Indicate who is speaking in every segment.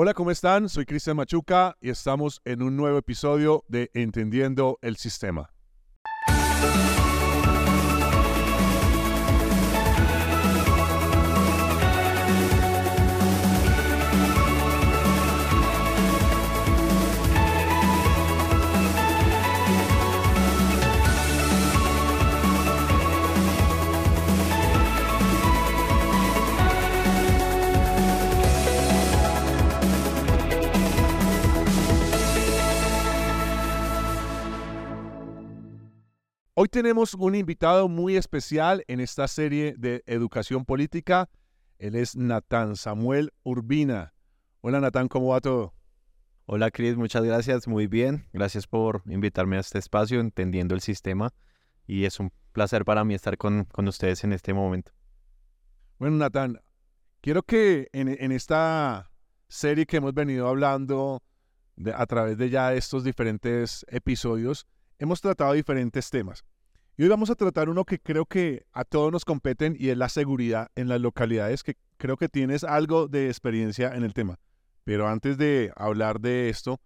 Speaker 1: Hola, ¿cómo están? Soy Cristian Machuca y estamos en un nuevo episodio de Entendiendo el Sistema. Hoy tenemos un invitado muy especial en esta serie de educación política. Él es Natán Samuel Urbina. Hola Natán, ¿cómo va todo?
Speaker 2: Hola Cris, muchas gracias, muy bien. Gracias por invitarme a este espacio, entendiendo el sistema. Y es un placer para mí estar con, con ustedes en este momento.
Speaker 1: Bueno, Natán, quiero que en, esta serie que hemos venido hablando a través de ya estos diferentes episodios, hemos tratado diferentes temas. Y hoy vamos a tratar uno que creo que a todos nos competen y es la seguridad en las localidades, que creo que tienes algo de experiencia en el tema. Pero antes de hablar de esto,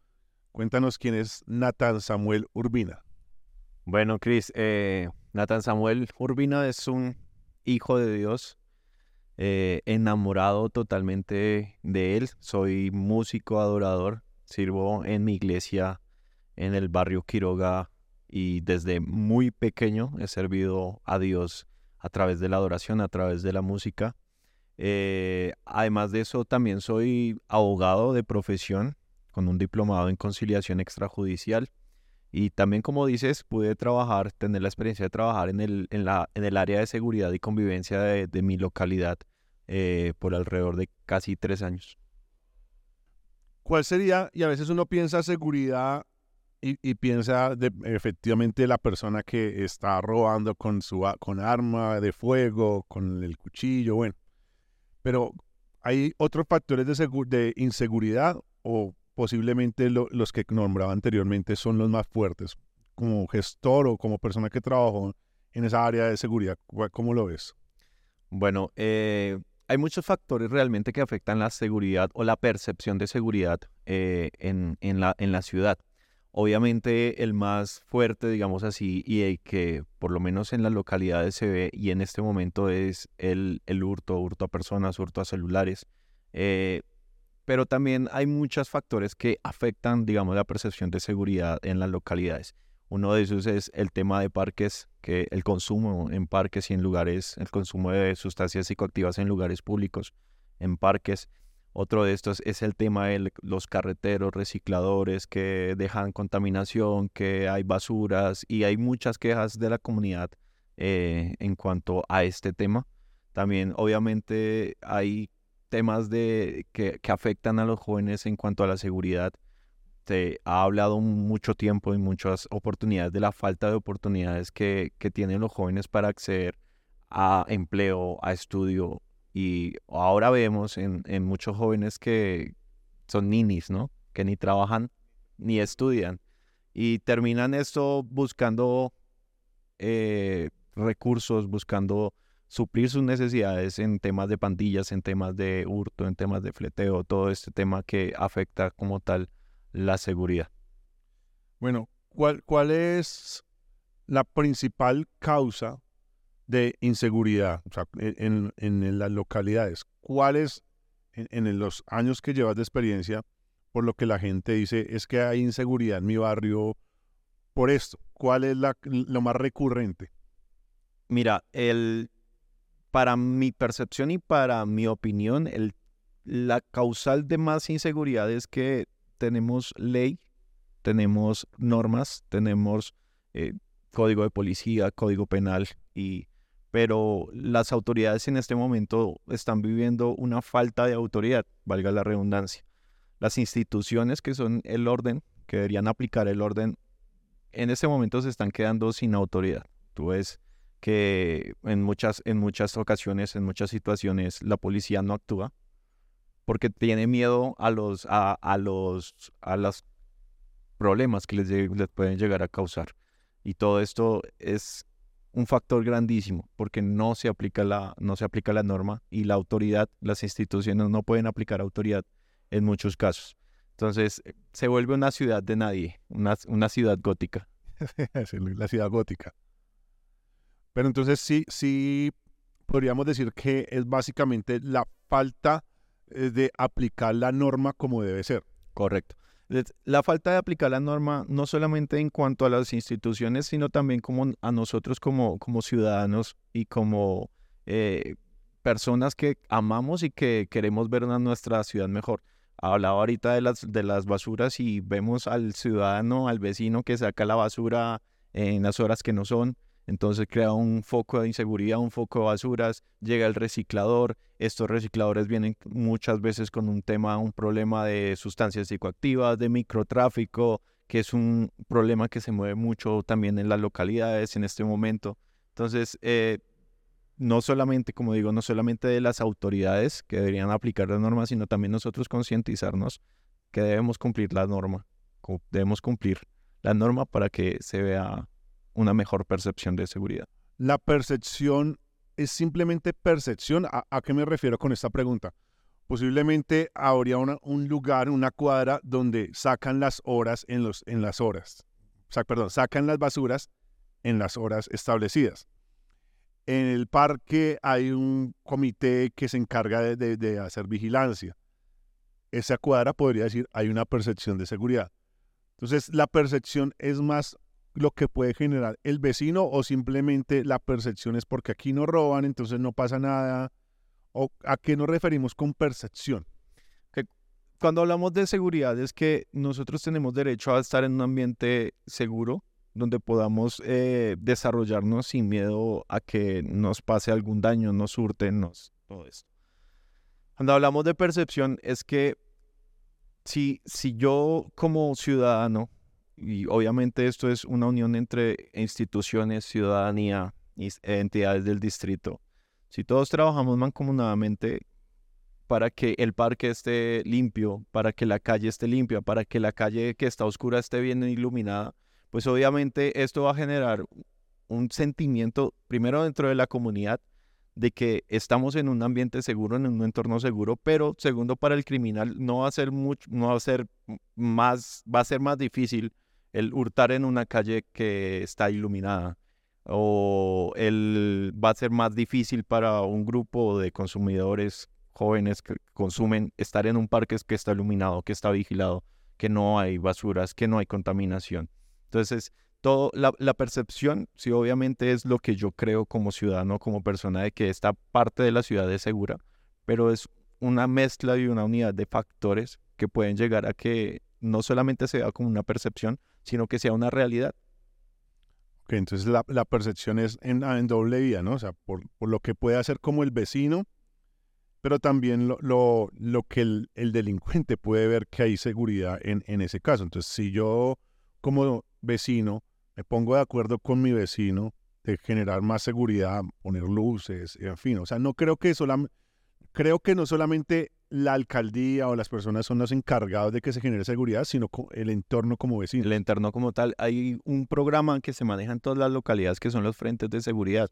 Speaker 1: cuéntanos quién es Nathan Samuel Urbina.
Speaker 2: Bueno, Cris, eh, Nathan Samuel Urbina es un hijo de Dios, eh, enamorado totalmente de él. Soy músico adorador, sirvo en mi iglesia en el barrio Quiroga y desde muy pequeño he servido a Dios a través de la adoración, a través de la música. Eh, además de eso, también soy abogado de profesión con un diplomado en conciliación extrajudicial. Y también, como dices, pude trabajar, tener la experiencia de trabajar en el, en la, en el área de seguridad y convivencia de, de mi localidad eh, por alrededor de casi tres años.
Speaker 1: ¿Cuál sería, y a veces uno piensa seguridad y, piensa de, efectivamente la persona que está robando con su con arma de fuego, con el cuchillo, bueno. Pero hay otros factores de, inseguridad o posiblemente los que nombraba anteriormente son los más fuertes, como gestor o como persona que trabajó en esa área de seguridad. ¿Cómo lo ves?
Speaker 2: Bueno, eh, hay muchos factores realmente que afectan la seguridad o la percepción de seguridad eh, en la ciudad. Obviamente el más fuerte, digamos así, y el que por lo menos en las localidades se ve y en este momento es el, el hurto, hurto a personas, hurto a celulares. Eh, pero también hay muchos factores que afectan, digamos, la percepción de seguridad en las localidades. Uno de esos es el tema de parques, que el consumo en parques y en lugares, el consumo de sustancias psicoactivas en lugares públicos, en parques. Otro de estos es el tema de los carreteros recicladores que dejan contaminación, que hay basuras y hay muchas quejas de la comunidad eh, en cuanto a este tema. También obviamente hay temas de, que, afectan a los jóvenes en cuanto a la seguridad. Se ha hablado mucho tiempo y muchas oportunidades de la falta de oportunidades que, que tienen los jóvenes para acceder a empleo, a estudio, y ahora vemos en, muchos jóvenes que son ninis, ¿no? Que ni trabajan ni estudian. Y terminan esto buscando eh, recursos, buscando suplir sus necesidades en temas de pandillas, en temas de hurto, en temas de fleteo, todo este tema que afecta como tal la seguridad.
Speaker 1: Bueno, ¿cuál, cuál es la principal causa de inseguridad e, en, en, las localidades. ¿Cuáles, en, en, los años que llevas de experiencia, por lo que la gente dice es que hay inseguridad en mi barrio por esto? ¿Cuál es la, lo más recurrente?
Speaker 2: Mira, el, para mi percepción y para mi opinión, el, la causal de más inseguridad es que tenemos ley, tenemos normas, tenemos eh, código de policía, código penal y pero las autoridades en este momento están viviendo una falta de autoridad, valga la redundancia. Las instituciones que son el orden, que deberían aplicar el orden, en este momento se están quedando sin autoridad. Tú ves que en muchas, en muchas ocasiones, en muchas situaciones, la policía no actúa porque tiene miedo a los, a, los, a los problemas que les pueden llegar a causar. Y todo esto es un factor grandísimo porque no se aplica la, no se aplica la norma y la autoridad, las instituciones no pueden aplicar autoridad en muchos casos. Entonces, eh, se vuelve una ciudad de nadie, una, una ciudad gótica.
Speaker 1: la ciudad gótica. Pero entonces sí, sí podríamos decir que es básicamente la falta eh, de aplicar la norma como debe ser.
Speaker 2: Correcto. La falta de aplicar la norma no solamente en cuanto a las instituciones, sino también como a nosotros como, como ciudadanos y como eh, personas que amamos y que queremos ver nuestra ciudad mejor. Hablaba ahorita de las, de las basuras y vemos al ciudadano, al vecino que saca la basura en las horas que no son, entonces crea un foco de inseguridad, un foco de basuras, llega el reciclador, estos recicladores vienen muchas veces con un tema, un problema de sustancias psicoactivas, de microtráfico, que es un problema que se mueve mucho también en las localidades en este momento. Entonces, eh, no solamente, como digo, no solamente de las autoridades que deberían aplicar la norma, sino también nosotros concientizarnos que debemos cumplir la norma, debemos cumplir la norma para que se vea una mejor percepción de seguridad.
Speaker 1: La percepción es simplemente percepción. ¿A, qué me refiero con esta pregunta? Posiblemente habría un lugar, una cuadra, donde sacan las horas en, los, en las horas. O sea, perdón, sacan las basuras en las horas establecidas. En el parque hay un comité que se encarga de, de hacer vigilancia. Esa cuadra podría decir hay una percepción de seguridad. Entonces, la percepción es más lo que puede generar el vecino o simplemente la percepción es porque aquí no roban, entonces no pasa nada? ¿O a qué nos referimos con percepción?
Speaker 2: cuando hablamos de seguridad es que nosotros tenemos derecho a estar en un ambiente seguro donde podamos eh, desarrollarnos sin miedo a que nos pase algún daño, nos surten, nos, todo esto. Cuando hablamos de percepción es que si, si yo como ciudadano y obviamente esto es una unión entre instituciones, ciudadanía y entidades del distrito. Si todos trabajamos mancomunadamente para que el parque esté limpio, para que la calle esté limpia, para que la calle que está oscura esté bien iluminada, pues obviamente esto va a generar un sentimiento, primero dentro de la comunidad, de que estamos en un ambiente seguro, en un entorno seguro, pero segundo para el criminal no va a ser mucho, no va a ser más, va a ser más difícil el hurtar en una calle que está iluminada o el, va a ser más difícil para un grupo de consumidores jóvenes que consumen estar en un parque que está iluminado, que está vigilado, que no hay basuras, que no hay contaminación. Entonces, todo, la, la, percepción, sí, obviamente es lo que yo creo como ciudadano, como persona, de que esta parte de la ciudad es segura, pero es una mezcla y una unidad de factores que pueden llegar a que no solamente sea como una percepción, sino que sea una realidad.
Speaker 1: Ok, entonces la, percepción es en, en, doble vía, ¿no? O sea, por, lo que puede hacer como el vecino, pero también lo, que el, el, delincuente puede ver que hay seguridad en, en ese caso. Entonces, si yo como vecino me pongo de acuerdo con mi vecino de generar más seguridad, poner luces, en fin, o sea, no creo que solamente, creo que no solamente la alcaldía o las personas son los encargados de que se genere seguridad, sino el entorno como vecino.
Speaker 2: El entorno como tal. Hay un programa que se maneja en todas las localidades que son los frentes de seguridad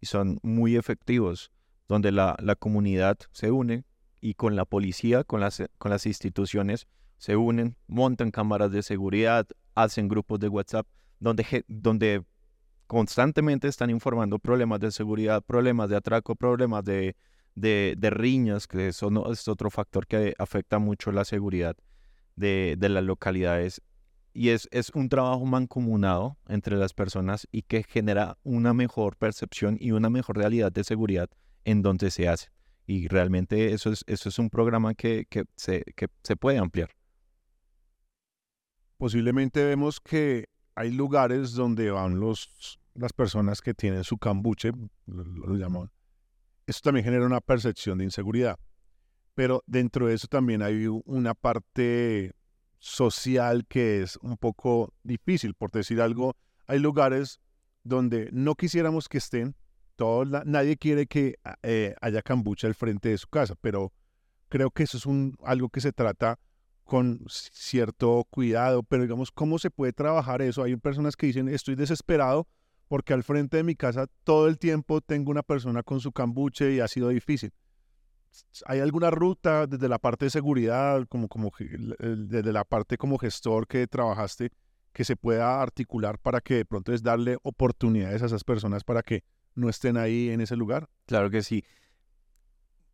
Speaker 2: y son muy efectivos, donde la, la comunidad se une y con la policía, con las, con las instituciones, se unen, montan cámaras de seguridad, hacen grupos de WhatsApp, donde, donde constantemente están informando problemas de seguridad, problemas de atraco, problemas de de, riñas, que eso es otro factor que afecta mucho la seguridad de, las localidades. Y es, es un trabajo mancomunado entre las personas y que genera una mejor percepción y una mejor realidad de seguridad en donde se hace. Y realmente eso es, eso es un programa que, que, se, que se puede ampliar.
Speaker 1: Posiblemente vemos que hay lugares donde van los, las personas que tienen su cambuche, lo, lo llaman, eso también genera una percepción de inseguridad. Pero dentro de eso también hay una parte social que es un poco difícil, por decir algo. Hay lugares donde no quisiéramos que estén, todo nadie quiere que eh, haya cambucha al frente de su casa, pero creo que eso es algo que se trata con cierto cuidado, pero digamos, ¿cómo se puede trabajar eso? Hay personas que dicen, estoy desesperado porque al frente de mi casa todo el tiempo tengo una persona con su cambuche y ha sido difícil. ¿hay alguna ruta desde la parte de seguridad, como, como desde la parte como gestor que trabajaste, que se pueda articular para que de pronto es darle oportunidades a esas personas para que no estén ahí en ese lugar?
Speaker 2: Claro que sí.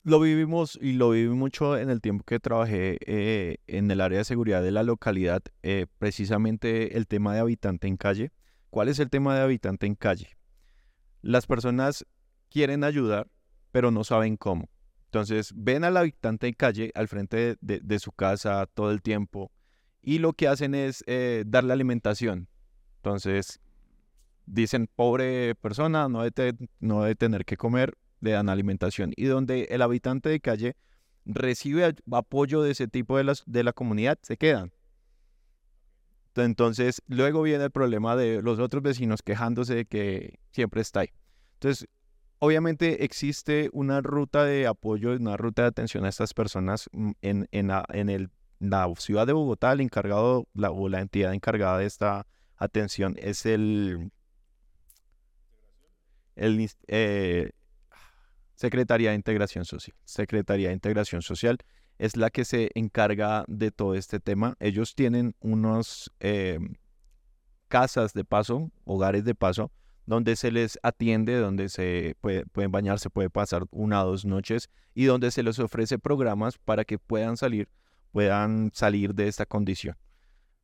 Speaker 2: Lo vivimos y lo viví mucho en el tiempo que trabajé eh, en el área de seguridad de la localidad, eh, precisamente el tema de habitante en calle. ¿Cuál es el tema de habitante en calle? Las personas quieren ayudar, pero no saben cómo. Entonces ven al habitante en calle al frente de, su casa todo el tiempo y lo que hacen es eh, darle alimentación. Entonces dicen, pobre persona, no debe, debe tener que comer, le dan alimentación. Y donde el habitante de calle recibe apoyo de ese tipo de, de la comunidad, se quedan. Entonces, luego viene el problema de los otros vecinos quejándose de que siempre está ahí. Entonces, obviamente existe una ruta de apoyo, una ruta de atención a estas personas mm, en, en, la, en el, la ciudad de Bogotá. El encargado la, o la entidad encargada de esta atención es el, el eh, Secretaría de Integración Social. Secretaría de Integración Social es la que se encarga de todo este tema. Ellos tienen unos eh, casas de paso, hogares de paso, donde se les atiende, donde se pueden bañarse, puede pasar una o dos noches y donde se les ofrece programas para que puedan salir, puedan salir de esta condición.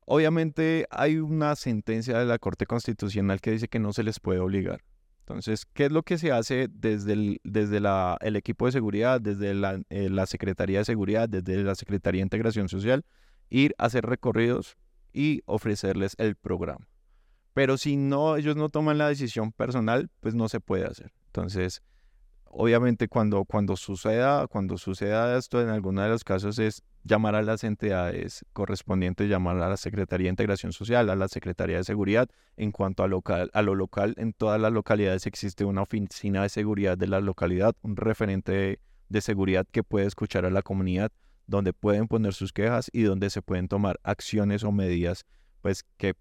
Speaker 2: Obviamente hay una sentencia de la Corte Constitucional que dice que no se les puede obligar. Entonces, ¿qué es lo que se hace desde el, desde la, el equipo de seguridad, desde la, eh, la, Secretaría de Seguridad, desde la Secretaría de Integración Social? Ir a hacer recorridos y ofrecerles el programa. Pero si no, ellos no toman la decisión personal, pues no se puede hacer. Entonces, obviamente cuando, cuando, suceda, cuando suceda esto, en alguno de los casos es llamar a las entidades correspondientes, llamar a la Secretaría de Integración Social, a la Secretaría de Seguridad. En cuanto a, local, a lo local, en todas las localidades existe una oficina de seguridad de la localidad, un referente de, seguridad que puede escuchar a la comunidad, donde pueden poner sus quejas y donde se pueden tomar acciones o medidas pues, que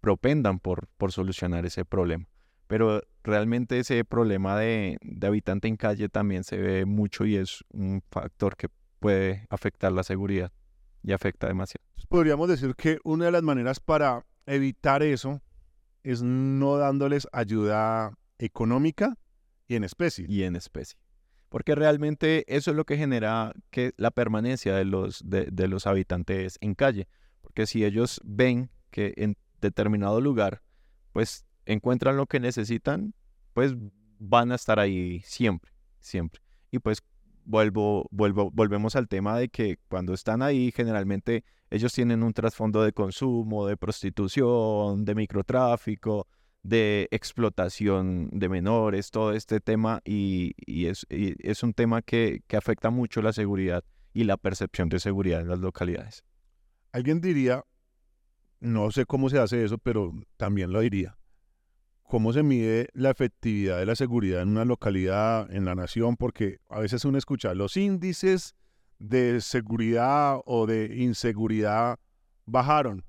Speaker 2: propendan por, por solucionar ese problema. Pero realmente ese problema de, habitante en calle también se ve mucho y es un factor que puede afectar la seguridad y afecta demasiado.
Speaker 1: Podríamos decir que una de las maneras para evitar eso es no dándoles ayuda económica y en especie.
Speaker 2: Y en especie. Porque realmente eso es lo que genera que la permanencia de los, de los habitantes en calle. Porque si ellos ven que en determinado lugar, pues encuentran lo que necesitan, pues van a estar ahí siempre, siempre. Y pues vuelvo, vuelvo, volvemos al tema de que cuando están ahí, generalmente ellos tienen un trasfondo de consumo, de prostitución, de microtráfico, de explotación de menores, todo este tema, y, es, es, un tema que, que afecta mucho la seguridad y la percepción de seguridad en las localidades.
Speaker 1: Alguien diría, no sé cómo se hace eso, pero también lo diría cómo se mide la efectividad de la seguridad en una localidad, en la nación, porque a veces uno escucha los índices de seguridad o de inseguridad bajaron.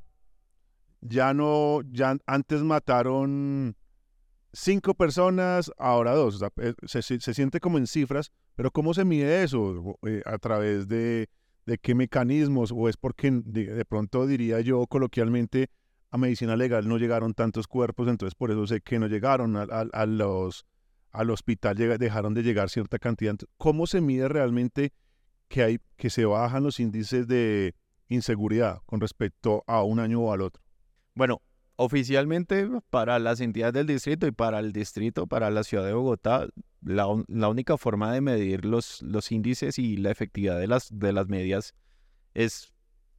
Speaker 1: Ya no, ya antes mataron cinco personas, ahora dos. Eh, se, siente como en cifras, pero ¿cómo se mide eso? Eh, ¿A través de, qué mecanismos? ¿O es porque de pronto diría yo coloquialmente, a medicina legal no llegaron tantos cuerpos, entonces por eso sé que no llegaron a, al hospital, dejaron de llegar cierta cantidad. ¿Cómo se mide realmente que, hay, que se bajan los índices de inseguridad con respecto a un año o al otro?
Speaker 2: Bueno, oficialmente para las entidades del distrito y para el distrito, para la ciudad de Bogotá, la, la, única forma de medir los, los índices y la efectividad de las, de las medias es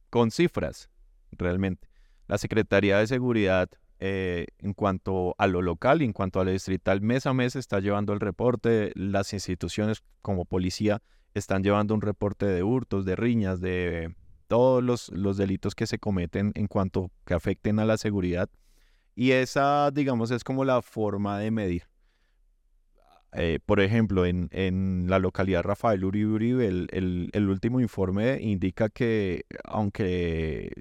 Speaker 2: con cifras, realmente la Secretaría de Seguridad eh, en cuanto a lo local y en cuanto a lo distrital, mes a mes está llevando el reporte, las instituciones como policía están llevando un reporte de hurtos, de riñas, de todos los, delitos que se cometen en cuanto que afecten a la seguridad. Y esa, digamos, es como la forma de medir. Eh, por ejemplo, en, la localidad Rafael Uribe Uribe, el, último informe indica que aunque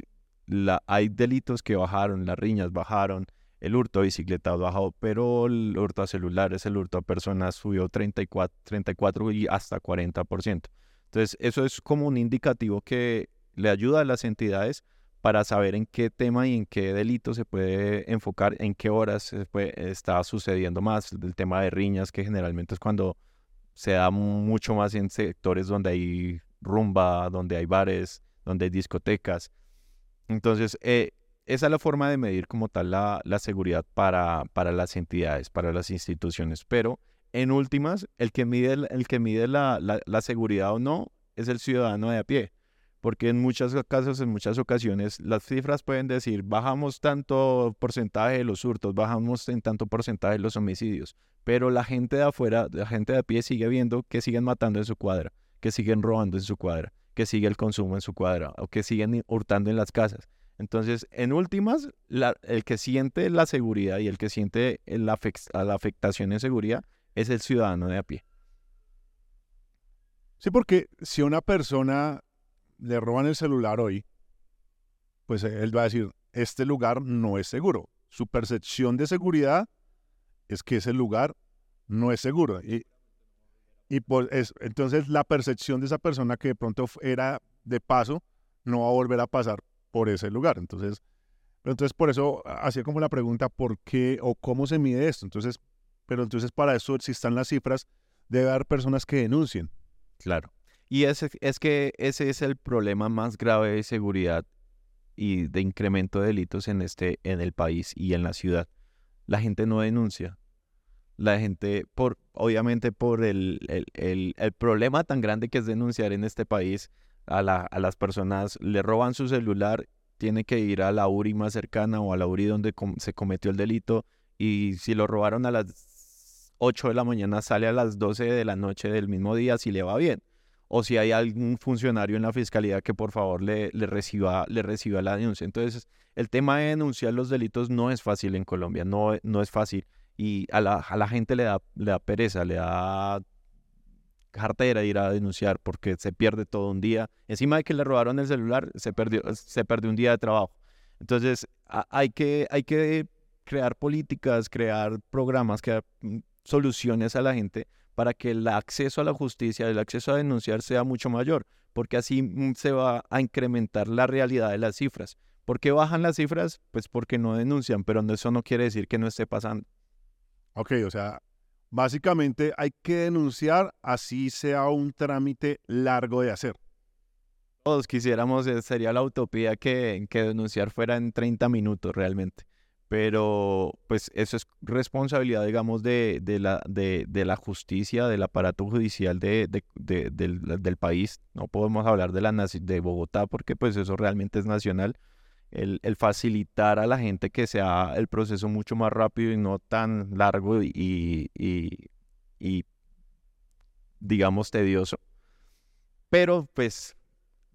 Speaker 2: hay delitos que bajaron, las riñas bajaron, el hurto de bicicletas bajó, pero el hurto a celulares, el hurto a personas subió 34, 34 y hasta 40%. Entonces, eso es como un indicativo que le ayuda a las entidades para saber en qué tema y en qué delito se puede enfocar, en qué horas se está sucediendo más. El tema de riñas, que generalmente es cuando se da mucho más en sectores donde hay rumba, donde hay bares, donde hay discotecas. Entonces, eh, esa es la forma de medir como tal la, seguridad para, para, las entidades, para las instituciones. Pero en últimas, el que mide, el que mide la, la, seguridad o no es el ciudadano de a pie. Porque en muchos casos, en muchas ocasiones, las cifras pueden decir, bajamos tanto porcentaje de los hurtos, bajamos en tanto porcentaje de los homicidios. Pero la gente de afuera, la gente de a pie sigue viendo que siguen matando en su cuadra, que siguen robando en su cuadra, que sigue el consumo en su cuadra o que siguen hurtando en las casas. Entonces, en últimas, el que siente la seguridad y el que siente la, la afectación en seguridad es el ciudadano de a pie.
Speaker 1: Sí, porque si a una persona le roban el celular hoy, pues él va a decir, este lugar no es seguro. Su percepción de seguridad es que ese lugar no es seguro. Y, y pues entonces la percepción de esa persona que de pronto era de paso, no va a volver a pasar por ese lugar. Entonces, entonces por eso hacía como la pregunta, ¿por qué o cómo se mide esto? Entonces, pero entonces para eso, si están las cifras, debe haber personas que denuncien.
Speaker 2: Claro. Y ese, es que ese es el problema más grave de seguridad y de incremento de delitos en, este, en el país y en la ciudad. La gente no denuncia. La gente, por, obviamente por el, el, el problema tan grande que es denunciar en este país, a, la, a las personas, le roban su celular, tiene que ir a la URI más cercana o a la URI donde se cometió el delito y si lo robaron a las 8 de la mañana sale a las 12 de la noche del mismo día si le va bien. O si hay algún funcionario en la fiscalía que por favor le, le, reciba, le reciba la denuncia. Entonces, el tema de denunciar los delitos no es fácil en Colombia, no, no es fácil. Y a la, a la gente le da, le da pereza, le da cartera ir a denunciar porque se pierde todo un día. Encima de que le robaron el celular, se perdió, se perdió un día de trabajo. Entonces, hay, que, hay que crear políticas, crear programas, crear mm, soluciones a la gente para que el acceso a la justicia, el acceso a denunciar sea mucho mayor, porque así mm, se va a incrementar la realidad de las cifras. ¿Por qué bajan las cifras? Pues porque no denuncian, pero eso no quiere decir que no esté pasando.
Speaker 1: Ok, o sea, Básicamente hay que denunciar así sea un trámite largo de hacer.
Speaker 2: Todos quisiéramos, eh, sería la utopía que, que denunciar fuera en 30 minutos realmente. Pero pues eso es responsabilidad, digamos, de, de, la, de, de la justicia, del aparato judicial de, del, del, país. No podemos hablar de, la, de Bogotá porque pues eso realmente es nacional el, facilitar a la gente que sea el proceso mucho más rápido y no tan largo y, y, digamos tedioso. Pero pues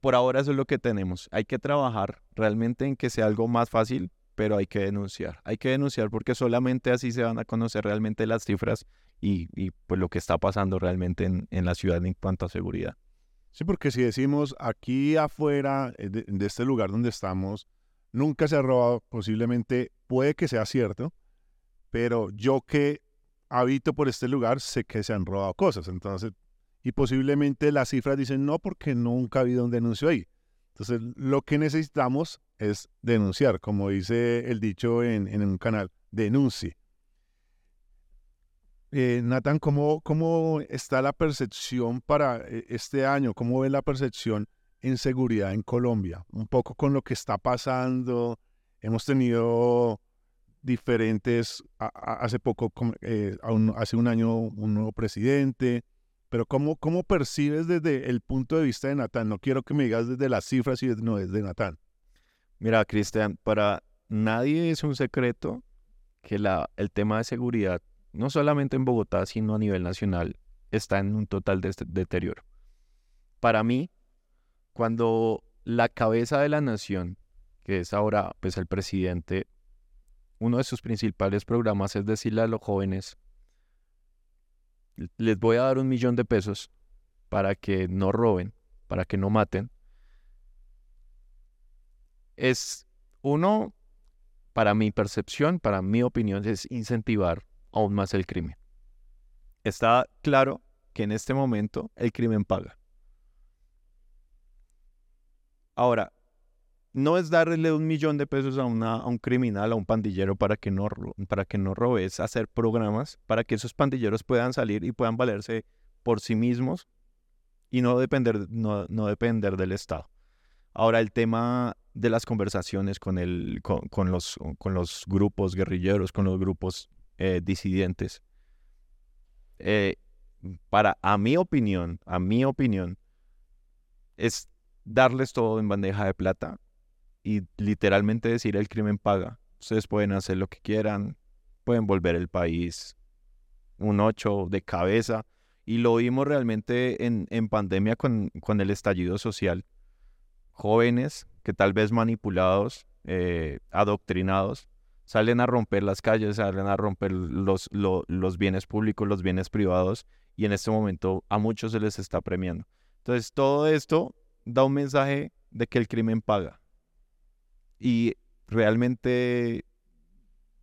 Speaker 2: por ahora eso es lo que tenemos. Hay que trabajar realmente en que sea algo más fácil, pero hay que denunciar. Hay que denunciar porque solamente así se van a conocer realmente las cifras y, y pues lo que está pasando realmente en, en, la ciudad en cuanto a seguridad.
Speaker 1: Sí, porque si decimos aquí afuera eh, de este lugar donde estamos, nunca se ha robado, posiblemente puede que sea cierto, pero yo que habito por este lugar sé que se han robado cosas, entonces, y posiblemente las cifras dicen no porque nunca ha habido un denuncio ahí. Entonces, lo que necesitamos es denunciar, como dice el dicho en, un canal, denuncie. Eh, Nathan, ¿cómo, ¿cómo está la percepción para eh, este año? ¿Cómo ve la percepción en seguridad en Colombia, un poco con lo que está pasando. Hemos tenido diferentes, hace poco, eh, hace un año, un nuevo presidente, pero ¿cómo, ¿cómo percibes desde el punto de vista de Natán? No quiero que me digas desde las cifras y no desde Natán.
Speaker 2: Mira, Cristian, para nadie es un secreto que el tema de seguridad, no solamente en Bogotá, sino a nivel nacional, está en un total deterioro. Para mí, cuando la cabeza de la nación, que es ahora pues el presidente, uno de sus principales programas es decirle a los jóvenes, les voy a dar un millón de pesos para que no roben, para que no maten, es uno, para mi percepción, para mi opinión, es incentivar aún más el crimen. Está claro que en este momento el crimen paga Ahora, no es darle un millón de pesos a, un criminal, a un pandillero para que, no, para que no robe, es hacer programas para que esos pandilleros puedan salir y puedan valerse por sí mismos y no depender, no, no depender del Estado. Ahora, el tema de las conversaciones con, el, con, los, con los grupos guerrilleros, con los grupos eh, disidentes, eh, para, a mi opinión, a mi opinión, es darles todo en bandeja de plata y literalmente decir el crimen paga. Ustedes pueden hacer lo que quieran, pueden volver el país un ocho de cabeza. Y lo vimos realmente en, en pandemia con, con, el estallido social. Jóvenes que tal vez manipulados, eh, adoctrinados, salen a romper las calles, salen a romper los, los bienes públicos, los bienes privados, y en este momento a muchos se les está premiando. Entonces, todo esto da un mensaje de que el crimen paga. Y realmente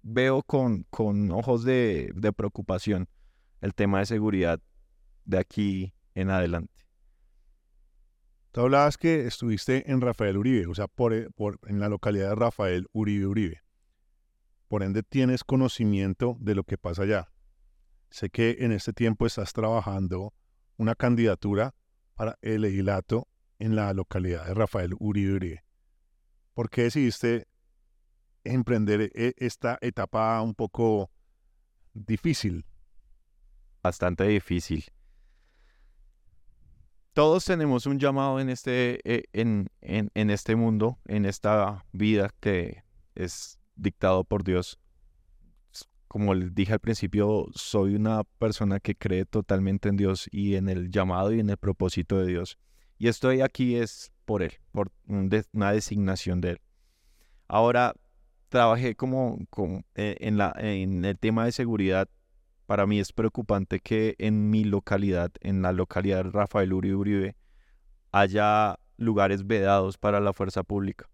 Speaker 2: veo con, con ojos de, de preocupación el tema de seguridad de aquí en adelante.
Speaker 1: Tú hablabas que estuviste en Rafael Uribe, o sea, por, en la localidad de Rafael Uribe Uribe. Por ende, tienes conocimiento de lo que pasa allá. Sé que en este tiempo estás trabajando una candidatura para el legislato en la localidad de Rafael Uribe Uribe. ¿Por qué decidiste emprender e, esta etapa un poco difícil?
Speaker 2: Bastante difícil. Todos tenemos un llamado en este, eh, en, en, en este mundo, en esta vida que es dictado por Dios. Como les dije al principio, soy una persona que cree totalmente en Dios y en el llamado y en el propósito de Dios. Y estoy aquí es por Él, por una designación de Él. Ahora, trabajé como, eh, en, el tema de seguridad. Para mí es preocupante que en mi localidad, en la localidad de Rafael Uribe Uribe, haya lugares vedados para la fuerza pública.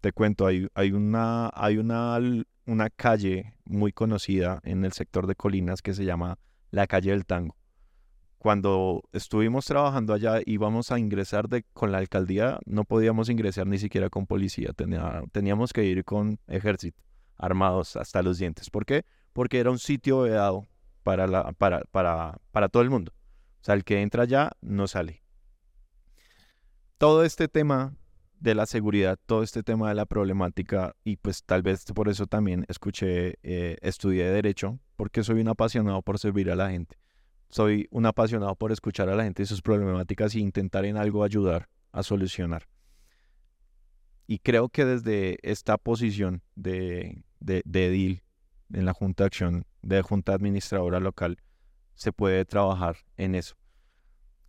Speaker 2: Te cuento, hay, una calle muy conocida en el sector de Colinas que se llama la calle del Tango cuando estuvimos trabajando allá íbamos a ingresar de, con la alcaldía, no podíamos ingresar ni siquiera con policía, teníamos que ir con ejército, armados hasta los dientes. ¿Por qué? Porque era un sitio vedado para, la, para, para, todo el mundo. O sea, el que entra allá no sale. Todo este tema de la seguridad, todo este tema de la problemática, y pues tal vez por eso también escuché, eh, estudié Derecho, porque soy un apasionado por servir a la gente soy un apasionado por escuchar a la gente y sus problemáticas e intentar en algo ayudar a solucionar. Y creo que desde esta posición de, de, de edil en la Junta de Acción, de Junta Administradora Local, se puede trabajar en eso.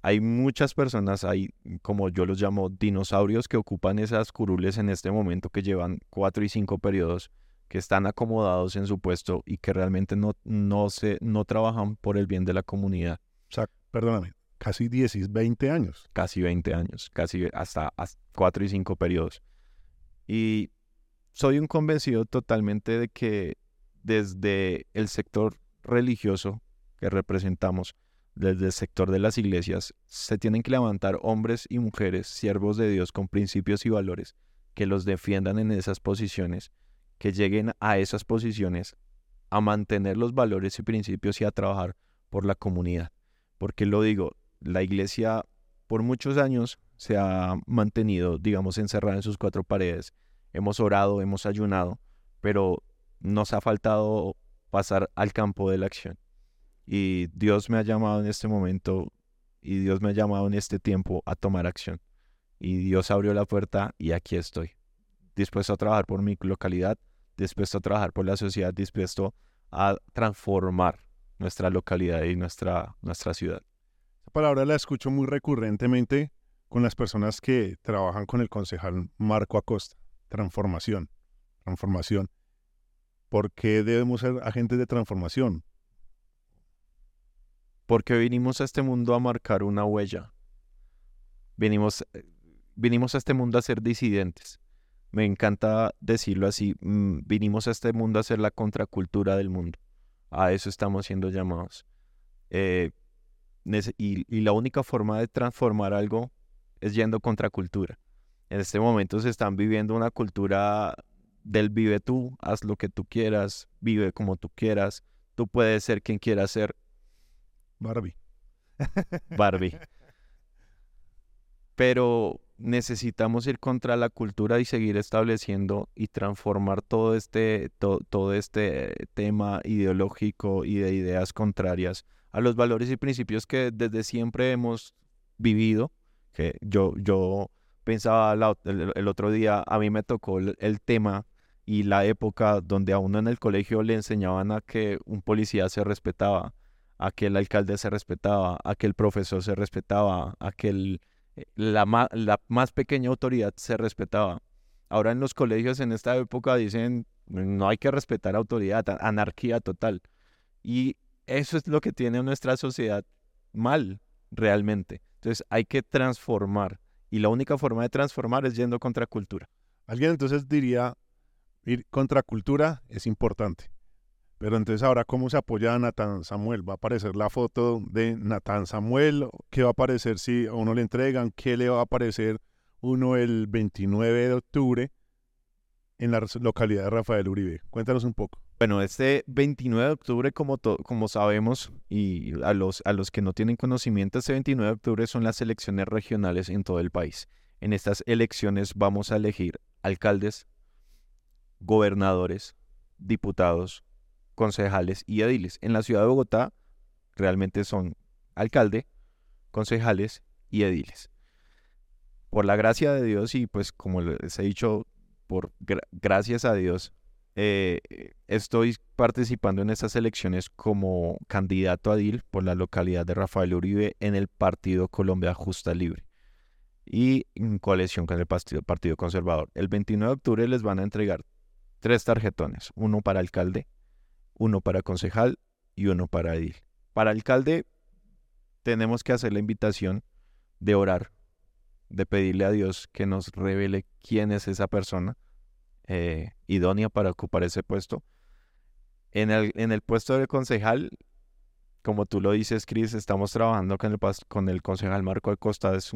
Speaker 2: Hay muchas personas, hay como yo los llamo dinosaurios que ocupan esas curules en este momento que llevan cuatro y cinco periodos que están acomodados en su puesto y que realmente no, no, se, no trabajan por el bien de la comunidad.
Speaker 1: O sea, perdóname, casi 10, 20 años.
Speaker 2: Casi 20 años, casi hasta, hasta 4 y 5 periodos. Y soy un convencido totalmente de que desde el sector religioso que representamos, desde el sector de las iglesias, se tienen que levantar hombres y mujeres, siervos de Dios con principios y valores, que los defiendan en esas posiciones que lleguen a esas posiciones a mantener los valores y principios y a trabajar por la comunidad. Porque lo digo, la iglesia por muchos años se ha mantenido, digamos, encerrada en sus cuatro paredes. Hemos orado, hemos ayunado, pero nos ha faltado pasar al campo de la acción. Y Dios me ha llamado en este momento y Dios me ha llamado en este tiempo a tomar acción. Y Dios abrió la puerta y aquí estoy, dispuesto a trabajar por mi localidad, dispuesto a trabajar por la sociedad, dispuesto a transformar nuestra localidad y nuestra, nuestra ciudad.
Speaker 1: Esa palabra la escucho muy recurrentemente con las personas que trabajan con el concejal Marco Acosta. Transformación, transformación. ¿Por qué debemos ser agentes de transformación?
Speaker 2: Porque vinimos a este mundo a marcar una huella. Vinimos, eh, vinimos a este mundo a ser disidentes me encanta decirlo así, mm, vinimos a este mundo a ser la contracultura del mundo. A eso estamos siendo llamados. Eh, y, la única forma de transformar algo es yendo contracultura. En este momento se están viviendo una cultura del vive tú, haz lo que tú quieras, vive como tú quieras, tú puedes ser quien quieras ser.
Speaker 1: Barbie.
Speaker 2: Barbie. Pero necesitamos ir contra la cultura y seguir estableciendo y transformar todo este, todo este tema ideológico y de ideas contrarias a los valores y principios que desde siempre hemos vivido. Que yo, yo pensaba el, otro día, a mí me tocó el, tema y la época donde a uno en el colegio le enseñaban a que un policía se respetaba, a que el alcalde se respetaba, a que el profesor se respetaba, a que el, eh, la, la más pequeña autoridad se respetaba. Ahora en los colegios en esta época dicen no hay que respetar autoridad, anarquía total. Y eso es lo que tiene nuestra sociedad mal, realmente. Entonces hay que transformar. Y la única forma de transformar es yendo contra cultura.
Speaker 1: Alguien entonces diría, ir contra cultura es importante. Pero entonces ahora, ¿cómo se apoya a Natán Samuel? ¿Va a aparecer la foto de Natán Samuel? ¿Qué va a aparecer si a uno le entregan? ¿Qué le va a aparecer uno el 29 de octubre en la localidad de Rafael Uribe? Cuéntanos un poco.
Speaker 2: Bueno, este 29 de octubre, como, como sabemos, y a los, a los que no tienen conocimiento, este 29 de octubre son las elecciones regionales en todo el país. En estas elecciones vamos a elegir alcaldes, gobernadores, diputados, concejales y ediles. En la ciudad de Bogotá realmente son alcalde, concejales y ediles. Por la gracia de Dios y pues como les he dicho, por gracias a Dios, eh, estoy participando en estas elecciones como candidato a edil por la localidad de Rafael Uribe en el Partido Colombia Justa Libre y en coalición con el partido, partido Conservador. El 29 de octubre les van a entregar tres tarjetones, uno para alcalde, uno para concejal y uno para edil. Para alcalde tenemos que hacer la invitación de orar, de pedirle a Dios que nos revele quién es esa persona eh, idónea para ocupar ese puesto. En el, en el puesto de concejal, como tú lo dices, Cris, estamos trabajando con el, con el concejal Marco Acosta. Es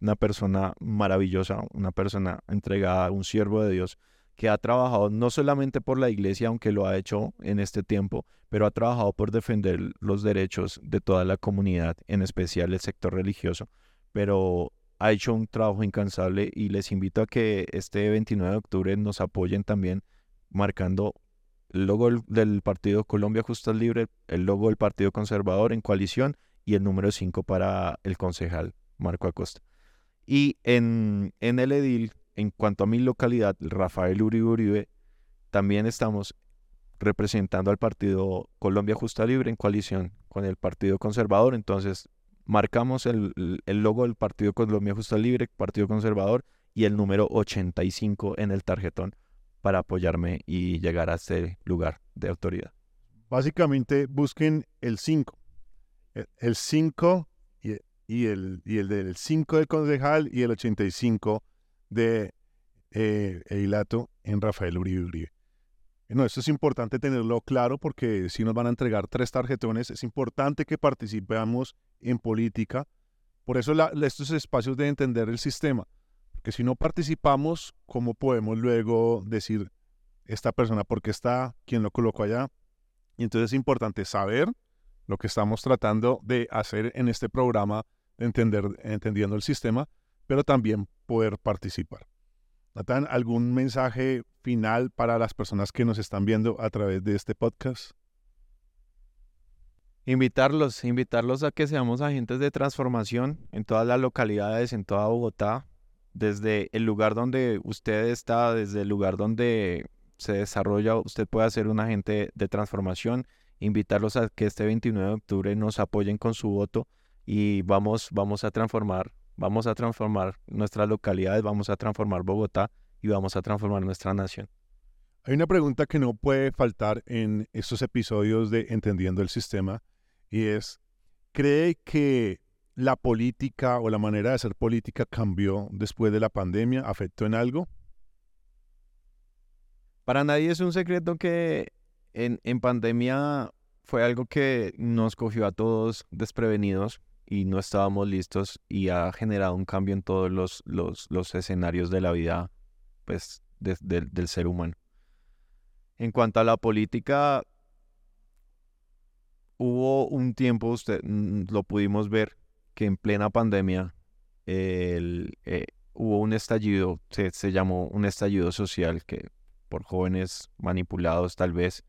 Speaker 2: una persona maravillosa, una persona entregada, un siervo de Dios que ha trabajado no solamente por la iglesia, aunque lo ha hecho en este tiempo, pero ha trabajado por defender los derechos de toda la comunidad, en especial el sector religioso, pero ha hecho un trabajo incansable y les invito a que este 29 de octubre nos apoyen también marcando el logo del Partido Colombia Justa Libre, el logo del Partido Conservador en coalición y el número 5 para el concejal Marco Acosta. Y en, en el edil en cuanto a mi localidad, Rafael Uribe Uribe, también estamos representando al partido Colombia Justa Libre en coalición con el Partido Conservador. Entonces, marcamos el, logo del Partido Colombia Justa Libre, Partido Conservador, y el número 85 en el tarjetón para apoyarme y llegar a este lugar de autoridad.
Speaker 1: Básicamente, busquen el 5. El 5 y, el del 5 del concejal y el 85 de eh, Eilato en Rafael Uribe Uribe. No, esto es importante tenerlo claro porque si nos van a entregar tres tarjetones, es importante que participemos en política. Por eso estos espacios de entender el sistema. Porque si no participamos, ¿cómo podemos luego decir esta persona por qué está, quién lo colocó allá? Y entonces es importante saber lo que estamos tratando de hacer en este programa, de entender, entendiendo el sistema, pero también poder participar. Natán, ¿algún mensaje final para las personas que nos están viendo a través de este podcast?
Speaker 2: Invitarlos, invitarlos a que seamos agentes de transformación en todas las localidades, en toda Bogotá, desde el lugar donde usted está, desde el lugar donde se desarrolla, usted puede ser un agente de transformación, invitarlos a que este 29 de octubre nos apoyen con su voto y vamos, vamos a transformar Vamos a transformar nuestras localidades, vamos a transformar Bogotá y vamos a transformar nuestra nación.
Speaker 1: Hay una pregunta que no puede faltar en estos episodios de Entendiendo el Sistema y es, ¿cree que la política o la manera de hacer política cambió después de la pandemia? ¿Afectó en algo?
Speaker 2: Para nadie es un secreto que en, en pandemia fue algo que nos cogió a todos desprevenidos y no estábamos listos y ha generado un cambio en todos los, los, escenarios de la vida pues, del ser humano. En cuanto a la política, hubo un tiempo, usted mm, lo pudimos ver, que en plena pandemia el, eh, hubo un estallido, se, llamó un estallido social que por jóvenes manipulados tal vez,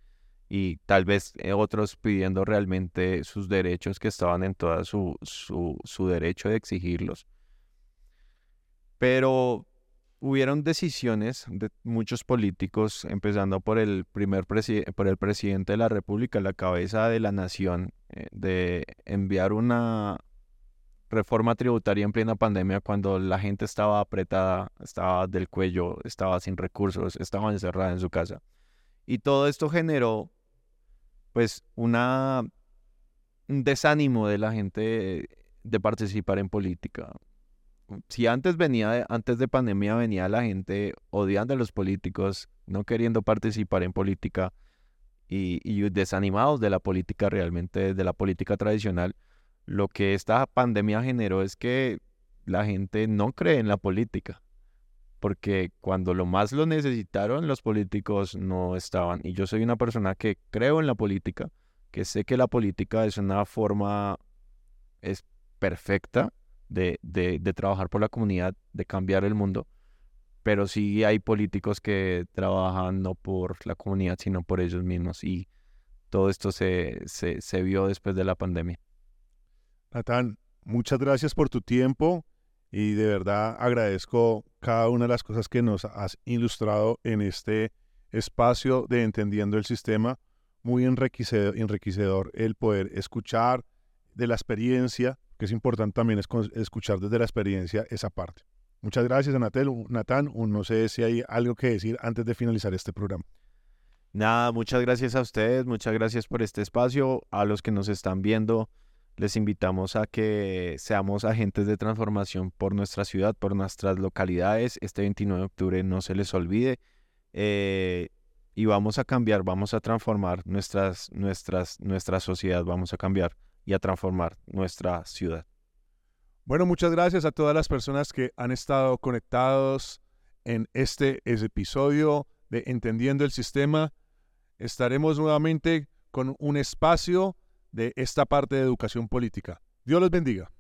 Speaker 2: y tal vez eh, otros pidiendo realmente sus derechos que estaban en todo su, su, su derecho de exigirlos. Pero hubieron decisiones de muchos políticos, empezando por el primer por el presidente de la República, la cabeza de la nación, eh, de enviar una reforma tributaria en plena pandemia cuando la gente estaba apretada, estaba del cuello, estaba sin recursos, estaba encerrada en su casa. Y todo esto generó pues una un desánimo de la gente de participar en política. Si antes venía, antes de pandemia venía la gente odiando a los políticos, no queriendo participar en política y, desanimados de la política realmente, de la política tradicional, lo que esta pandemia generó es que la gente no cree en la política, porque cuando lo más lo necesitaron, los políticos no estaban. Y yo soy una persona que creo en la política, que sé que la política es una forma, es perfecta de, trabajar por la comunidad, de cambiar el mundo, pero sí hay políticos que trabajan no por la comunidad, sino por ellos mismos y todo esto se, se, vio después de la pandemia.
Speaker 1: Natán, muchas gracias por tu tiempo y de verdad agradezco cada una de las cosas que nos has ilustrado en este espacio de Entendiendo el Sistema. Muy enriquecedor, el poder escuchar de la experiencia que es importante también es escuchar desde la experiencia esa parte. Muchas gracias, Anatel. Natán, no sé si hay algo que decir antes de finalizar este programa.
Speaker 2: Nada, muchas gracias a ustedes, muchas gracias por este espacio. A los que nos están viendo, les invitamos a que seamos agentes de transformación por nuestra ciudad, por nuestras localidades. Este 29 de octubre no se les olvide. Eh, y vamos a cambiar, vamos a transformar nuestras, nuestras, nuestra sociedad, vamos a cambiar y a transformar nuestra ciudad.
Speaker 1: Bueno, muchas gracias a todas las personas que han estado conectados en este episodio de Entendiendo el Sistema. Estaremos nuevamente con un espacio de esta parte de educación política. Dios los bendiga.